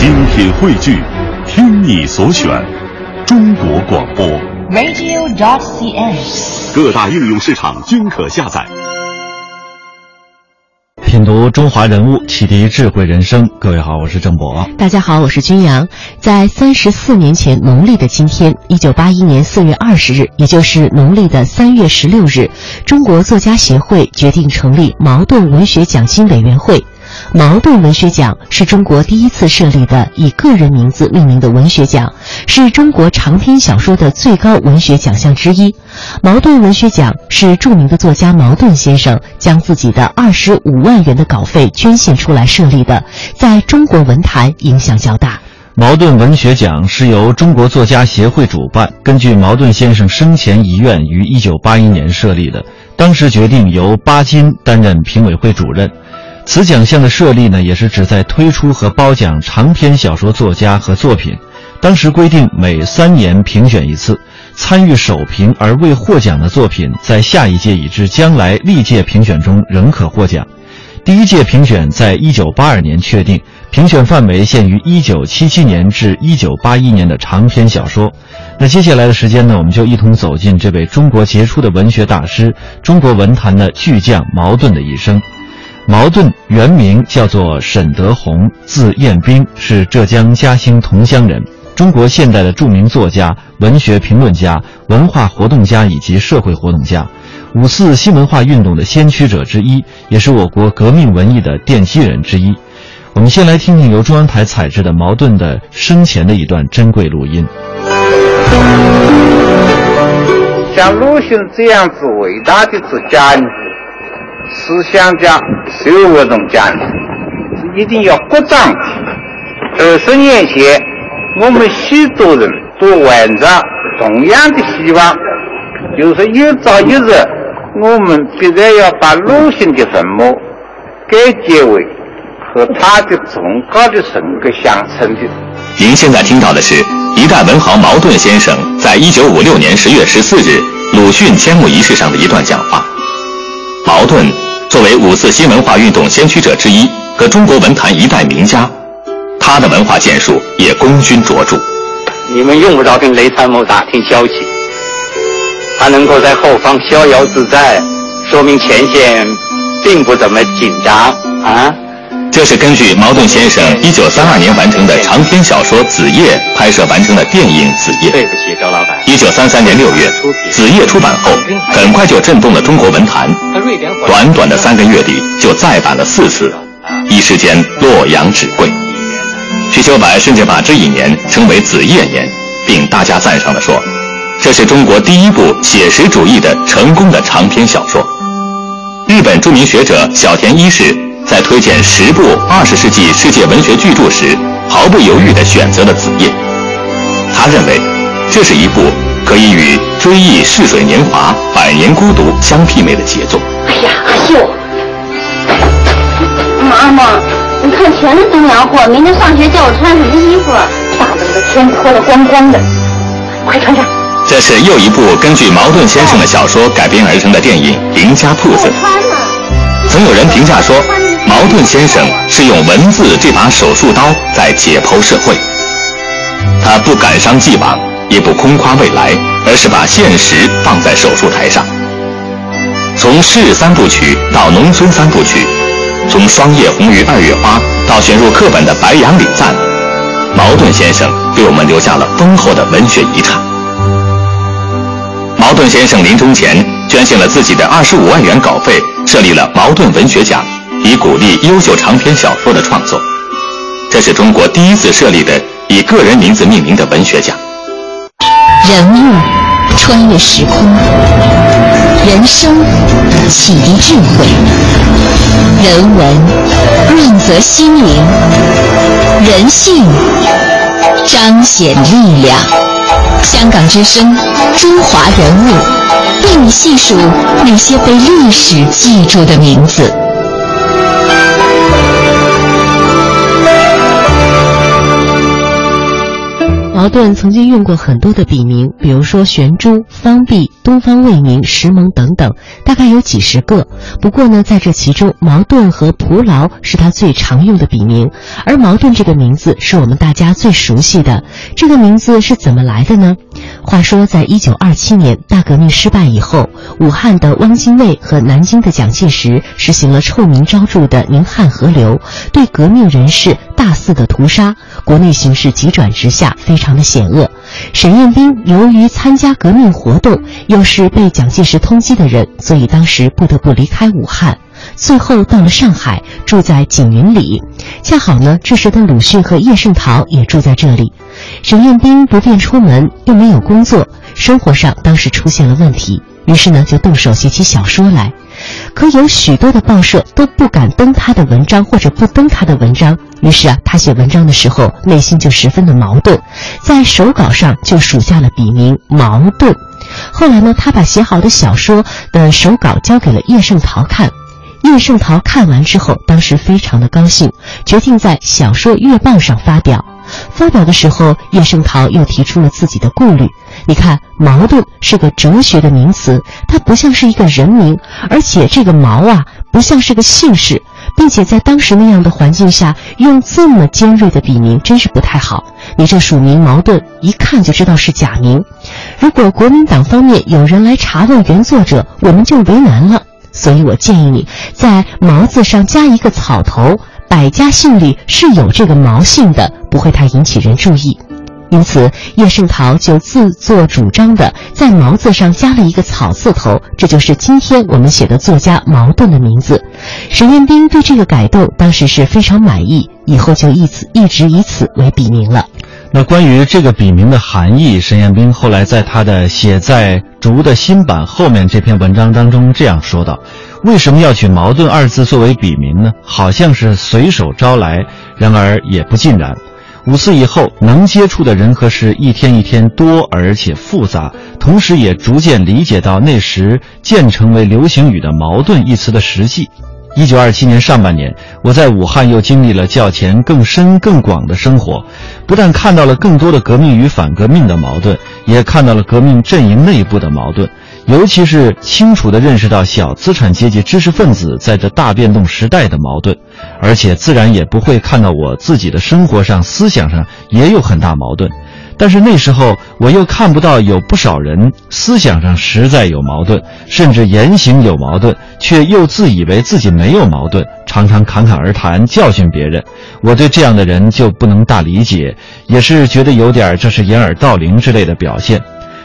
精品汇聚，听你所选，中国广播。radio.dot.cn，。各大应用市场均可下载。品读中华人物，启迪智慧人生。各位好，我是郑博。大家好，我是军阳。在三十四年前农历的今天，一九八一年四月二十日，也就是农历的三月十六日，中国作家协会决定成立茅盾文学奖金委员会。茅盾文学奖是中国第一次设立的以个人名字命名的文学奖，是中国长篇小说的最高文学奖项之一。茅盾文学奖是著名的作家茅盾先生将自己的二十五万元的稿费捐献出来设立的，在中国文坛影响较大。茅盾文学奖是由中国作家协会主办，根据茅盾先生生前遗愿于一九八一年设立的。当时决定由巴金担任评委会主任。此奖项的设立呢，也是旨在推出和褒奖长篇小说作家和作品。当时规定每三年评选一次，参与首评而未获奖的作品，在下一届以至将来历届评选中仍可获奖。第一届评选在一九八二年确定，评选范围限于一九七七年至一九八一年的长篇小说。那接下来的时间呢，我们就一同走进这位中国杰出的文学大师、中国文坛的巨匠茅盾的一生。茅盾原名叫做沈德宏，字彦斌，是浙江嘉兴桐乡人，中国现代的著名作家、文学评论家、文化活动家以及社会活动家，五四新文化运动的先驱者之一，也是我国革命文艺的奠基人之一。我们先来听听由中央台采制的茅盾的生前的一段珍贵录音。像鲁迅这样子伟大的作家？思想家、社会活动家是一定要鼓掌的。二十年前，我们许多人都怀着同样的希望，就是有朝一日，我们必然要把鲁迅的坟墓改建为和他的崇高的人格相称的。您现在听到的是一代文豪茅盾先生在一九五六年十月十四日鲁迅迁墓仪式上的一段讲话。茅盾作为五四新文化运动先驱者之一和中国文坛一代名家，他的文化建树也功勋卓著。你们用不着跟雷参谋打听消息，他能够在后方逍遥自在，说明前线并不怎么紧张啊。这是根据茅盾先生一九三二年完成的长篇小说《子夜》拍摄完成的电影《子夜》。对不起，周老板。一九三三年六月，《子夜》出版后，很快就震动了中国文坛。短短的三个月里，就再版了四次，一时间洛阳纸贵。瞿秋白甚至把这一年称为“子夜年”，并大加赞赏地说：“这是中国第一部写实主义的成功的长篇小说。”日本著名学者小田一世。在推荐十部二十世纪世界文学巨著时，毫不犹豫地选择了《子夜》。他认为，这是一部可以与《追忆逝水年华》《百年孤独》相媲美的杰作。哎呀，阿秀，妈妈，你看全是东洋货，明天上学叫我穿什么衣服？大冷的天，脱得光光的，快穿上。这是又一部根据茅盾先生的小说改编而成的电影《邻家铺子》。曾有人评价说，茅盾先生是用文字这把手术刀在解剖社会。他不感伤既往，也不空夸未来，而是把现实放在手术台上。从市三部曲到农村三部曲，从霜叶红于二月花到选入课本的白杨礼赞，茅盾先生给我们留下了丰厚的文学遗产。茅盾先生临终前捐献了自己的二十五万元稿费，设立了茅盾文学奖，以鼓励优秀长篇小说的创作。这是中国第一次设立的以个人名字命名的文学奖。人物穿越时空，人生启迪智慧，人文润泽心灵，人性彰显力量。香港之声，中华人物，为你细数那些被历史记住的名字。茅盾曾经用过很多的笔名，比如说玄珠、方碧、东方未明、石蒙等等，大概有几十个。不过呢，在这其中，茅盾和蒲劳是他最常用的笔名。而茅盾这个名字是我们大家最熟悉的。这个名字是怎么来的呢？话说，在一九二七年大革命失败以后，武汉的汪精卫和南京的蒋介石实行了臭名昭著的宁汉合流，对革命人士大肆的屠杀，国内形势急转直下，非常的险恶。沈雁冰由于参加革命活动，又是被蒋介石通缉的人，所以当时不得不离开武汉。最后到了上海，住在景云里。恰好呢，这时的鲁迅和叶圣陶也住在这里。沈雁冰不便出门，又没有工作，生活上当时出现了问题，于是呢，就动手写起小说来。可有许多的报社都不敢登他的文章，或者不登他的文章。于是啊，他写文章的时候内心就十分的矛盾，在手稿上就署下了笔名矛盾。后来呢，他把写好的小说的手稿交给了叶圣陶看。叶圣陶看完之后，当时非常的高兴，决定在《小说月报》上发表。发表的时候，叶圣陶又提出了自己的顾虑。你看，矛盾是个哲学的名词，它不像是一个人名，而且这个矛啊，不像是个姓氏，并且在当时那样的环境下，用这么尖锐的笔名，真是不太好。你这署名矛盾，一看就知道是假名。如果国民党方面有人来查问原作者，我们就为难了。所以我建议你在“毛”字上加一个草头，百家姓里是有这个“毛”姓的，不会太引起人注意。因此，叶圣陶就自作主张的在“毛”字上加了一个草字头，这就是今天我们写的作家茅盾的名字。沈雁冰对这个改动当时是非常满意，以后就以此一直以此为笔名了。那关于这个笔名的含义，沈雁冰后来在他的写在竹的新版后面这篇文章当中这样说道：“为什么要取矛盾二字作为笔名呢？好像是随手招来，然而也不尽然。五四以后，能接触的人和事一天一天多而且复杂，同时也逐渐理解到那时渐成为流行语的‘矛盾’一词的实际。”一九二七年上半年，我在武汉又经历了较前更深更广的生活，不但看到了更多的革命与反革命的矛盾，也看到了革命阵营内部的矛盾，尤其是清楚地认识到小资产阶级知识分子在这大变动时代的矛盾，而且自然也不会看到我自己的生活上、思想上也有很大矛盾。但是那时候我又看不到有不少人思想上实在有矛盾，甚至言行有矛盾，却又自以为自己没有矛盾，常常侃侃而谈，教训别人。我对这样的人就不能大理解，也是觉得有点这是掩耳盗铃之类的表现，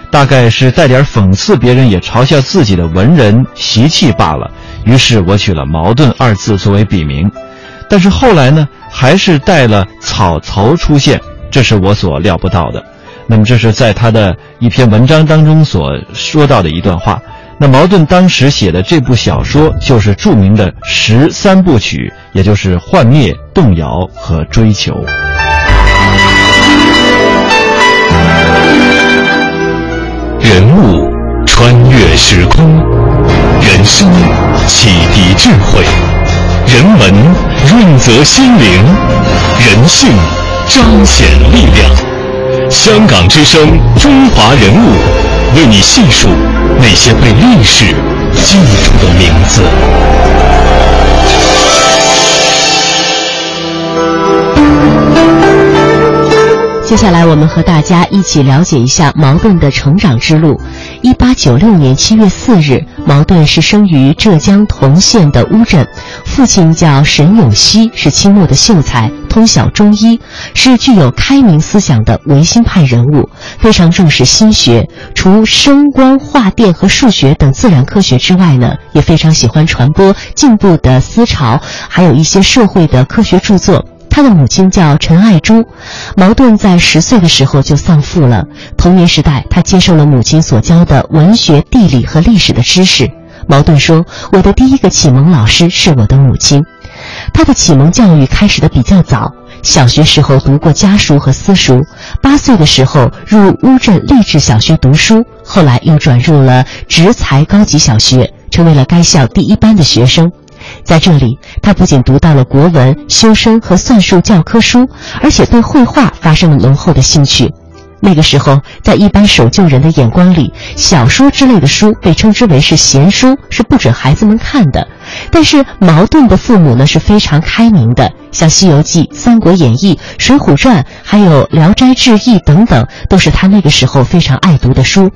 大概是带点讽刺别人也嘲笑自己的文人习气罢了。于是我取了“矛盾”二字作为笔名，但是后来呢，还是带了草头出现。这是我所料不到的，那么这是在他的一篇文章当中所说到的一段话。那茅盾当时写的这部小说就是著名的十三部曲，也就是《幻灭》《动摇》和《追求》。人物穿越时空，人生启迪智慧，人文润泽心灵，人性。彰显力量，香港之声，中华人物，为你细数那些被历史记住的名字。接下来，我们和大家一起了解一下茅盾的成长之路。一八九六年七月四日，茅盾是生于浙江桐县的乌镇，父亲叫沈永熙，是清末的秀才，通晓中医，是具有开明思想的维新派人物，非常重视心学，除声光化电和数学等自然科学之外呢，也非常喜欢传播进步的思潮，还有一些社会的科学著作。他的母亲叫陈爱珠，茅盾在十岁的时候就丧父了。童年时代，他接受了母亲所教的文学、地理和历史的知识。茅盾说：“我的第一个启蒙老师是我的母亲。”他的启蒙教育开始的比较早，小学时候读过家书和私塾，八岁的时候入乌镇励志小学读书，后来又转入了职才高级小学，成为了该校第一班的学生。在这里，他不仅读到了国文、修身和算术教科书，而且对绘画发生了浓厚的兴趣。那个时候，在一般守旧人的眼光里，小说之类的书被称之为是闲书，是不准孩子们看的。但是茅盾的父母呢是非常开明的，像《西游记》《三国演义》《水浒传》还有《聊斋志异》等等，都是他那个时候非常爱读的书。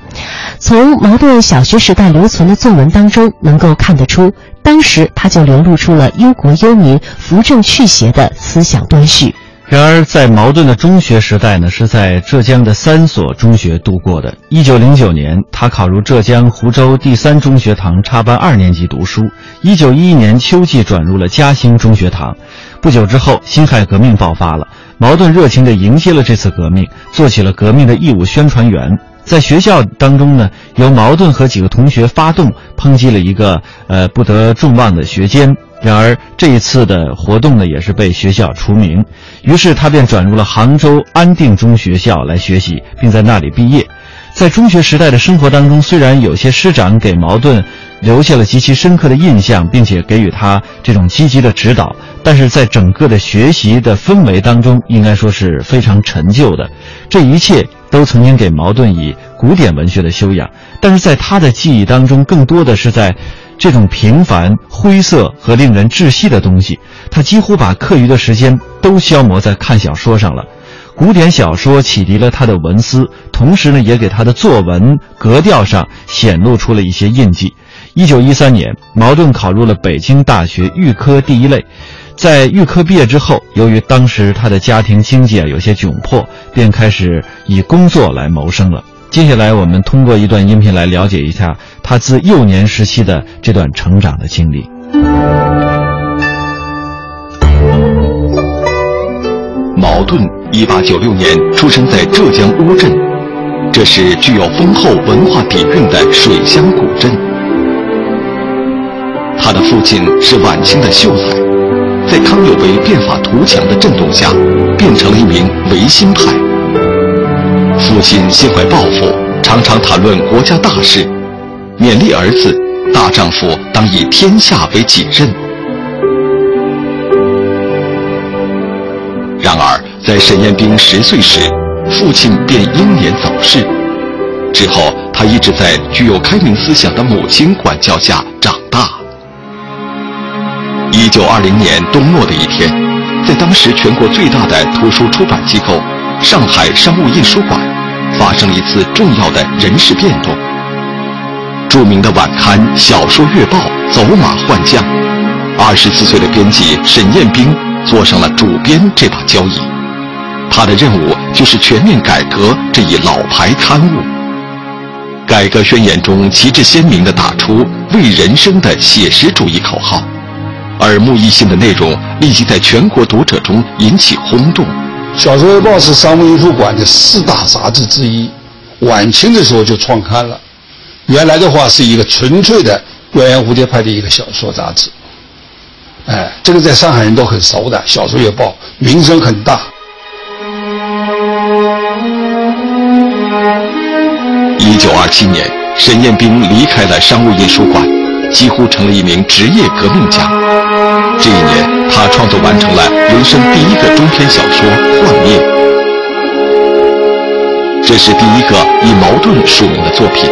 从茅盾小学时代留存的作文当中，能够看得出，当时他就流露出了忧国忧民、扶正祛邪的思想端绪。然而，在茅盾的中学时代呢，是在浙江的三所中学度过的。一九零九年，他考入浙江湖州第三中学堂插班二年级读书。一九一一年秋季转入了嘉兴中学堂。不久之后，辛亥革命爆发了，茅盾热情地迎接了这次革命，做起了革命的义务宣传员。在学校当中呢，由茅盾和几个同学发动抨击了一个呃不得众望的学监。然而这一次的活动呢，也是被学校除名，于是他便转入了杭州安定中学校来学习，并在那里毕业。在中学时代的生活当中，虽然有些师长给矛盾留下了极其深刻的印象，并且给予他这种积极的指导，但是在整个的学习的氛围当中，应该说是非常陈旧的。这一切都曾经给矛盾以古典文学的修养，但是在他的记忆当中，更多的是在。这种平凡、灰色和令人窒息的东西，他几乎把课余的时间都消磨在看小说上了。古典小说启迪了他的文思，同时呢，也给他的作文格调上显露出了一些印记。一九一三年，茅盾考入了北京大学预科第一类，在预科毕业之后，由于当时他的家庭经济啊有些窘迫，便开始以工作来谋生了。接下来，我们通过一段音频来了解一下他自幼年时期的这段成长的经历。茅盾，一八九六年出生在浙江乌镇，这是具有丰厚文化底蕴的水乡古镇。他的父亲是晚清的秀才，在康有为变法图强的震动下，变成了一名维新派。父亲心怀抱负，常常谈论国家大事，勉励儿子：大丈夫当以天下为己任。然而，在沈彦冰十岁时，父亲便英年早逝。之后，他一直在具有开明思想的母亲管教下长大。一九二零年冬末的一天，在当时全国最大的图书出版机构——上海商务印书馆。发生了一次重要的人事变动。著名的晚刊《小说月报》走马换将，二十四岁的编辑沈彦兵坐上了主编这把交椅。他的任务就是全面改革这一老牌刊物。改革宣言中旗帜鲜明地打出“为人生”的写实主义口号，耳目一新的内容立即在全国读者中引起轰动。《小说月报》是商务印书馆的四大杂志之一，晚清的时候就创刊了。原来的话是一个纯粹的鸳鸯蝴蝶派的一个小说杂志。哎，这个在上海人都很熟的，《小说月报》名声很大。一九二七年，沈雁冰离开了商务印书馆，几乎成了一名职业革命家。这一年。他创作完成了人生第一个中篇小说《幻灭》，这是第一个以矛盾署名的作品。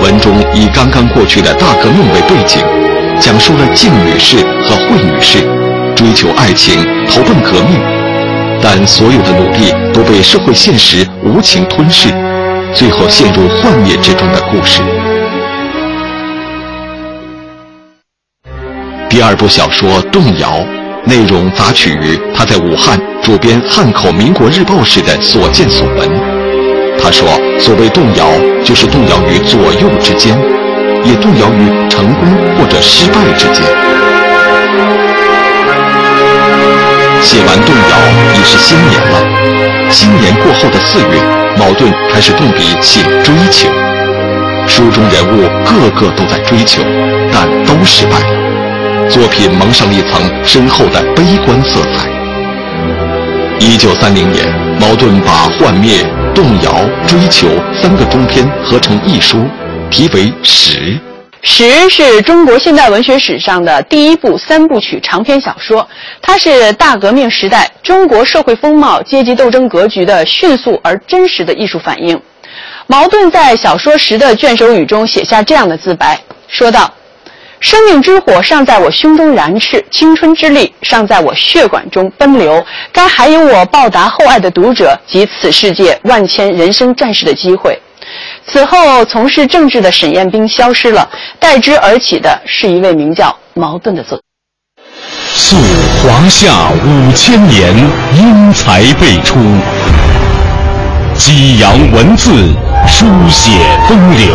文中以刚刚过去的大革命为背景，讲述了静女士和惠女士追求爱情、投奔革命，但所有的努力都被社会现实无情吞噬，最后陷入幻灭之中的故事。第二部小说《动摇》，内容杂取于他在武汉主编《汉口民国日报》时的所见所闻。他说：“所谓动摇，就是动摇于左右之间，也动摇于成功或者失败之间。”写完《动摇》已是新年了。新年过后的四月，茅盾开始动笔写《追求》。书中人物个个都在追求，但都失败了。作品蒙上了一层深厚的悲观色彩。一九三零年，茅盾把《幻灭》《动摇》《追求》三个中篇合成一书，题为《十》。十》是中国现代文学史上的第一部三部曲长篇小说，它是大革命时代中国社会风貌、阶级斗争格局的迅速而真实的艺术反映。茅盾在小说《十》的卷首语中写下这样的自白，说道：“生命之火尚在我胸中燃炽，青春之力尚在我血管中奔流，该还有我报答厚爱的读者及此世界万千人生战士的机会。”此后，从事政治的沈彦冰消失了，代之而起的是一位名叫茅盾的作。溯华夏五千年，英才辈出；激扬文字，书写风流；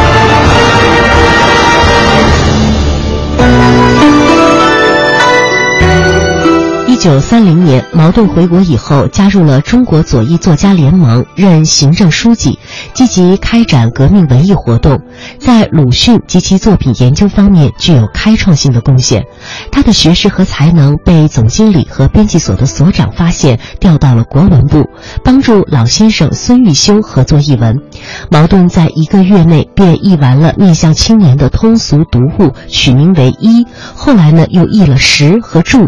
九三零年，茅盾回国以后，加入了中国左翼作家联盟，任行政书记，积极开展革命文艺活动，在鲁迅及其作品研究方面具有开创性的贡献。他的学识和才能被总经理和编辑所的所长发现，调到了国文部，帮助老先生孙玉修合作译文。茅盾在一个月内便译完了面向青年的通俗读物，取名为《一》。后来呢，又译了《十》和《注》。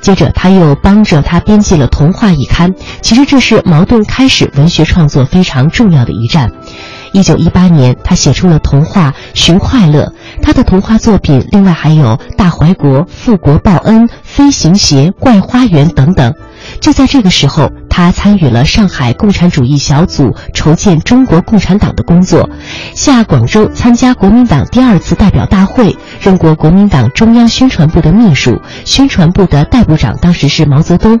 接着，他又帮着他编辑了《童话》一刊。其实，这是茅盾开始文学创作非常重要的一站。一九一八年，他写出了《童话·寻快乐》。他的童话作品另外还有《大怀国》《富国报恩》《飞行鞋》《怪花园》等等。就在这个时候，他参与了上海共产主义小组筹建中国共产党的工作，下广州参加国民党第二次代表大会，任过国民党中央宣传部的秘书，宣传部的代部长当时是毛泽东。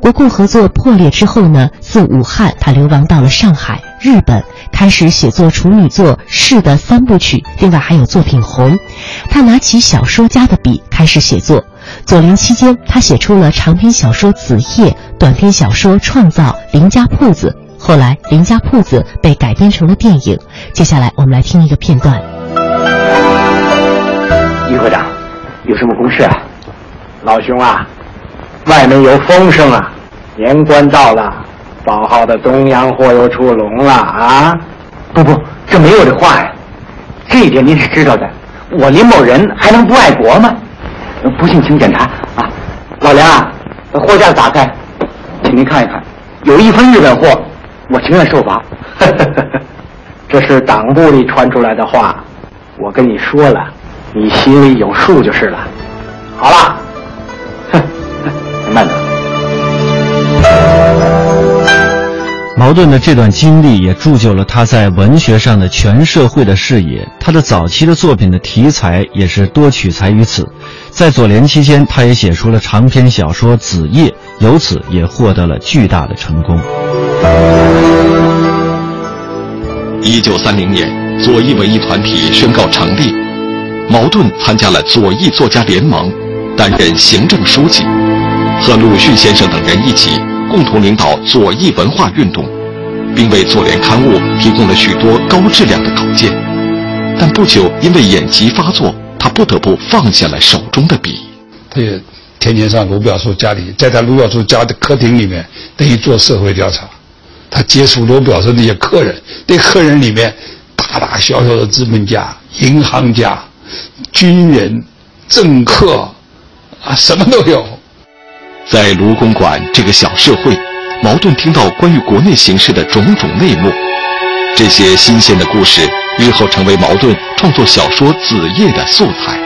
国共合作破裂之后呢，自武汉他流亡到了上海、日本，开始写作处女作《士》的三部曲，另外还有作品《红》。他拿起小说家的笔开始写作。左邻期间，他写出了长篇小说《子夜》，短篇小说《创造》《林家铺子》。后来，《林家铺子》被改编成了电影。接下来，我们来听一个片段。于科长，有什么公事啊？老兄啊，外面有风声啊，年关到了，报号的东洋货又出笼了啊！不不，这没有这话呀。这一点您是知道的。我林某人还能不爱国吗？不信，请检查啊！老梁啊，货架打开，请您看一看，有一分日本货，我情愿受罚。这是党部里传出来的话，我跟你说了，你心里有数就是了。好了，茅盾的这段经历也铸就了他在文学上的全社会的视野。他的早期的作品的题材也是多取材于此。在左联期间，他也写出了长篇小说《子夜》，由此也获得了巨大的成功。一九三零年，左翼文艺团体宣告成立，茅盾参加了左翼作家联盟，担任行政书记，和鲁迅先生等人一起。共同领导左翼文化运动，并为左联刊物提供了许多高质量的稿件。但不久因为眼疾发作，他不得不放下了手中的笔。他也天天上卢表叔家里，在他卢表叔家的客厅里面，等于做社会调查。他接触卢表叔那些客人，那客人里面大大小小的资本家、银行家、军人、政客，啊，什么都有。在卢公馆这个小社会，茅盾听到关于国内形势的种种内幕，这些新鲜的故事日后成为茅盾创作小说《子夜》的素材。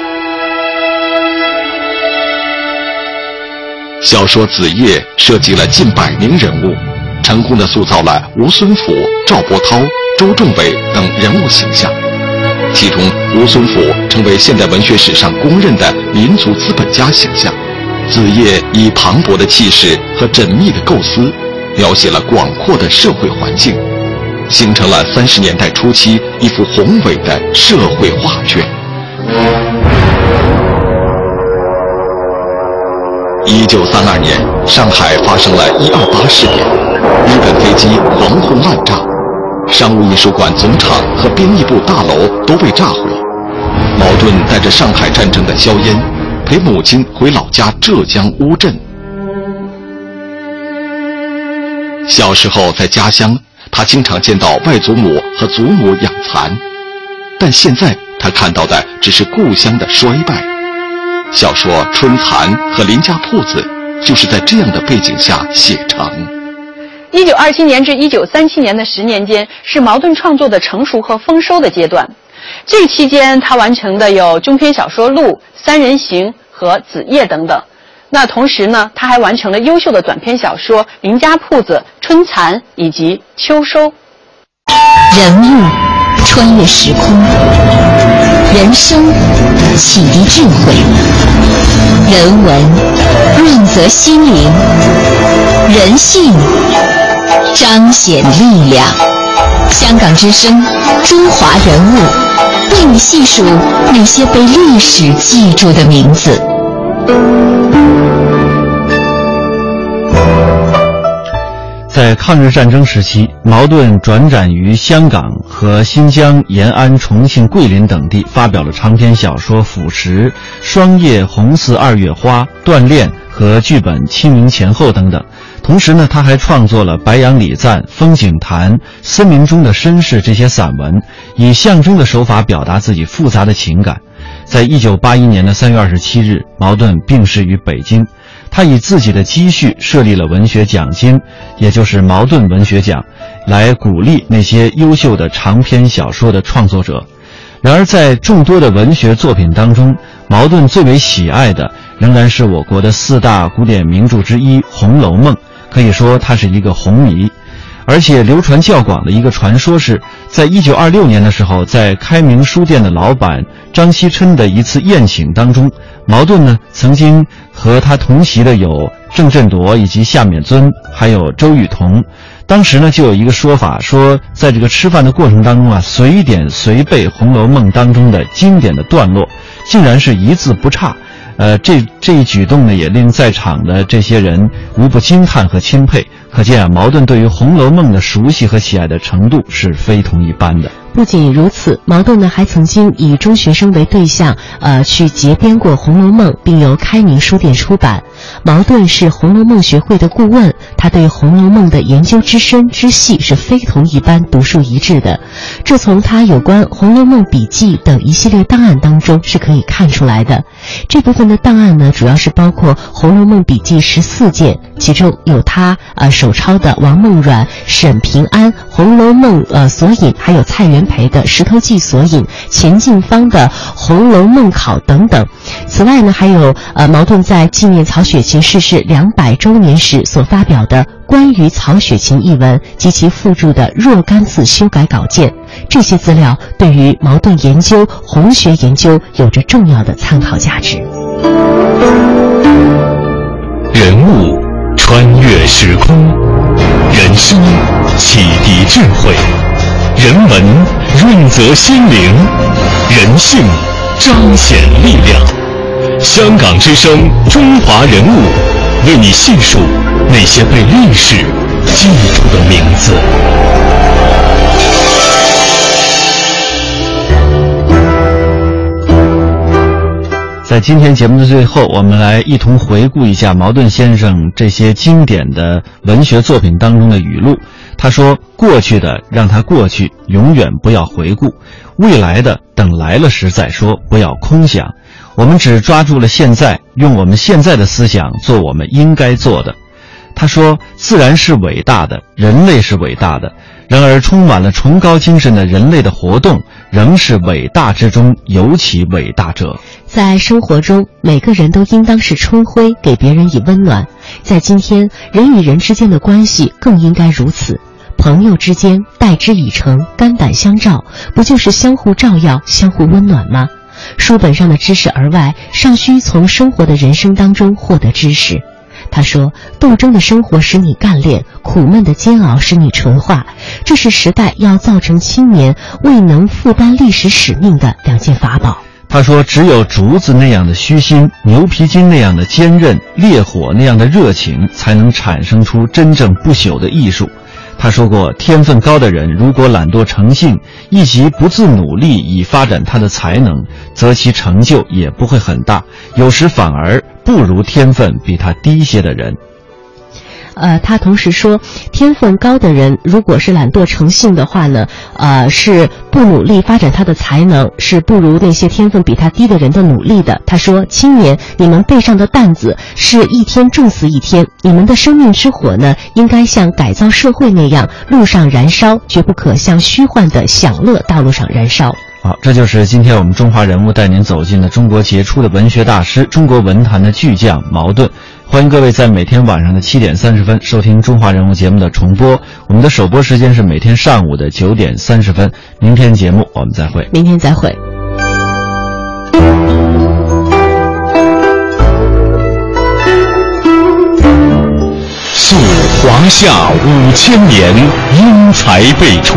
小说《子夜》涉及了近百名人物，成功的塑造了吴孙甫、赵伯涛、周仲伟等人物形象。其中，吴孙甫成为现代文学史上公认的民族资本家形象。子夜以磅礴的气势和缜密的构思，描写了广阔的社会环境，形成了三十年代初期一幅宏伟的社会画卷。一九三二年，上海发生了一二八事变，日本飞机狂轰滥炸，商务印书馆总厂和编译部大楼都被炸毁。矛盾带着上海战争的硝烟，陪母亲回老家浙江乌镇。小时候在家乡，他经常见到外祖母和祖母养蚕，但现在他看到的只是故乡的衰败。小说《春蚕》和《邻家铺子》就是在这样的背景下写成。一九二七年至一九三七年的十年间，是茅盾创作的成熟和丰收的阶段。这期间，他完成的有中篇小说《鹿》《三人行》和《子夜》等等。那同时呢，他还完成了优秀的短篇小说《邻家铺子》《春蚕》以及《秋收》。人物穿越时空，人生启迪智慧，人文润泽心灵，人性彰显力量。香港之声，中华人物，为你细数那些被历史记住的名字。在抗日战争时期，茅盾转战于香港和新疆、延安、重庆、桂林等地，发表了长篇小说《腐蚀》《霜叶红似二月花》《锻炼》和剧本《清明前后》等等。同时呢，他还创作了《白杨礼赞》《风景谈》《森林中的绅士》这些散文，以象征的手法表达自己复杂的情感。在一九八一年的三月二十七日，茅盾病逝于北京。他以自己的积蓄设立了文学奖金，也就是茅盾文学奖，来鼓励那些优秀的长篇小说的创作者。然而，在众多的文学作品当中，茅盾最为喜爱的仍然是我国的四大古典名著之一《红楼梦》，可以说他是一个红迷。而且流传较广的一个传说是，在一九二六年的时候，在开明书店的老板张锡琛的一次宴请当中，茅盾呢曾经和他同席的有郑振铎以及夏勉尊，还有周雨彤。当时呢就有一个说法，说在这个吃饭的过程当中啊，随点随背《红楼梦》当中的经典的段落，竟然是一字不差。呃，这这一举动呢，也令在场的这些人无不惊叹和钦佩。可见啊，茅盾对于《红楼梦》的熟悉和喜爱的程度是非同一般的。不仅如此，茅盾呢还曾经以中学生为对象，呃，去结编过《红楼梦》，并由开明书店出版。茅盾是《红楼梦》学会的顾问，他对《红楼梦》的研究之深之细是非同一般、独树一帜的。这从他有关《红楼梦笔记》等一系列档案当中是可以看出来的。这部分的档案呢，主要是包括《红楼梦笔记》十四件，其中有他呃手抄的王梦阮、沈平安《红楼梦》呃索引，还有蔡元培的《石头记索引》、钱进芳的《红楼梦考》等等。此外呢，还有呃茅盾在纪念曹雪雪芹逝世两百周年时所发表的关于曹雪芹一文及其附注的若干次修改稿件，这些资料对于矛盾研究红学研究有着重要的参考价值。人物穿越时空，人生启迪智慧，人文润泽心灵，人性彰显力量。香港之声，中华人物，为你细数那些被历史记住的名字。在今天节目的最后，我们来一同回顾一下茅盾先生这些经典的文学作品当中的语录。他说：“过去的让它过去，永远不要回顾；未来的等来了时再说，不要空想。我们只抓住了现在，用我们现在的思想做我们应该做的。”他说：“自然是伟大的，人类是伟大的。然而，充满了崇高精神的人类的活动，仍是伟大之中尤其伟大者。在生活中，每个人都应当是春晖，给别人以温暖。在今天，人与人之间的关系更应该如此。朋友之间，待之以诚，肝胆相照，不就是相互照耀、相互温暖吗？书本上的知识而外，尚需从生活的人生当中获得知识。”他说：“斗争的生活使你干练，苦闷的煎熬使你纯化。这是时代要造成青年未能负担历史使命的两件法宝。”他说：“只有竹子那样的虚心，牛皮筋那样的坚韧，烈火那样的热情，才能产生出真正不朽的艺术。”他说过：“天分高的人，如果懒惰成性，以及不自努力以发展他的才能，则其成就也不会很大，有时反而不如天分比他低些的人。”呃，他同时说，天分高的人如果是懒惰成性的话呢，呃，是不努力发展他的才能，是不如那些天分比他低的人的努力的。他说：“青年，你们背上的担子是一天重死一天，你们的生命之火呢，应该像改造社会那样路上燃烧，绝不可像虚幻的享乐道路上燃烧。”好，这就是今天我们中华人物带您走进的中国杰出的文学大师、中国文坛的巨匠茅盾。欢迎各位在每天晚上的七点三十分收听《中华人物》节目的重播。我们的首播时间是每天上午的九点三十分。明天节目我们再会。明天再会。溯华夏五千年，英才辈出。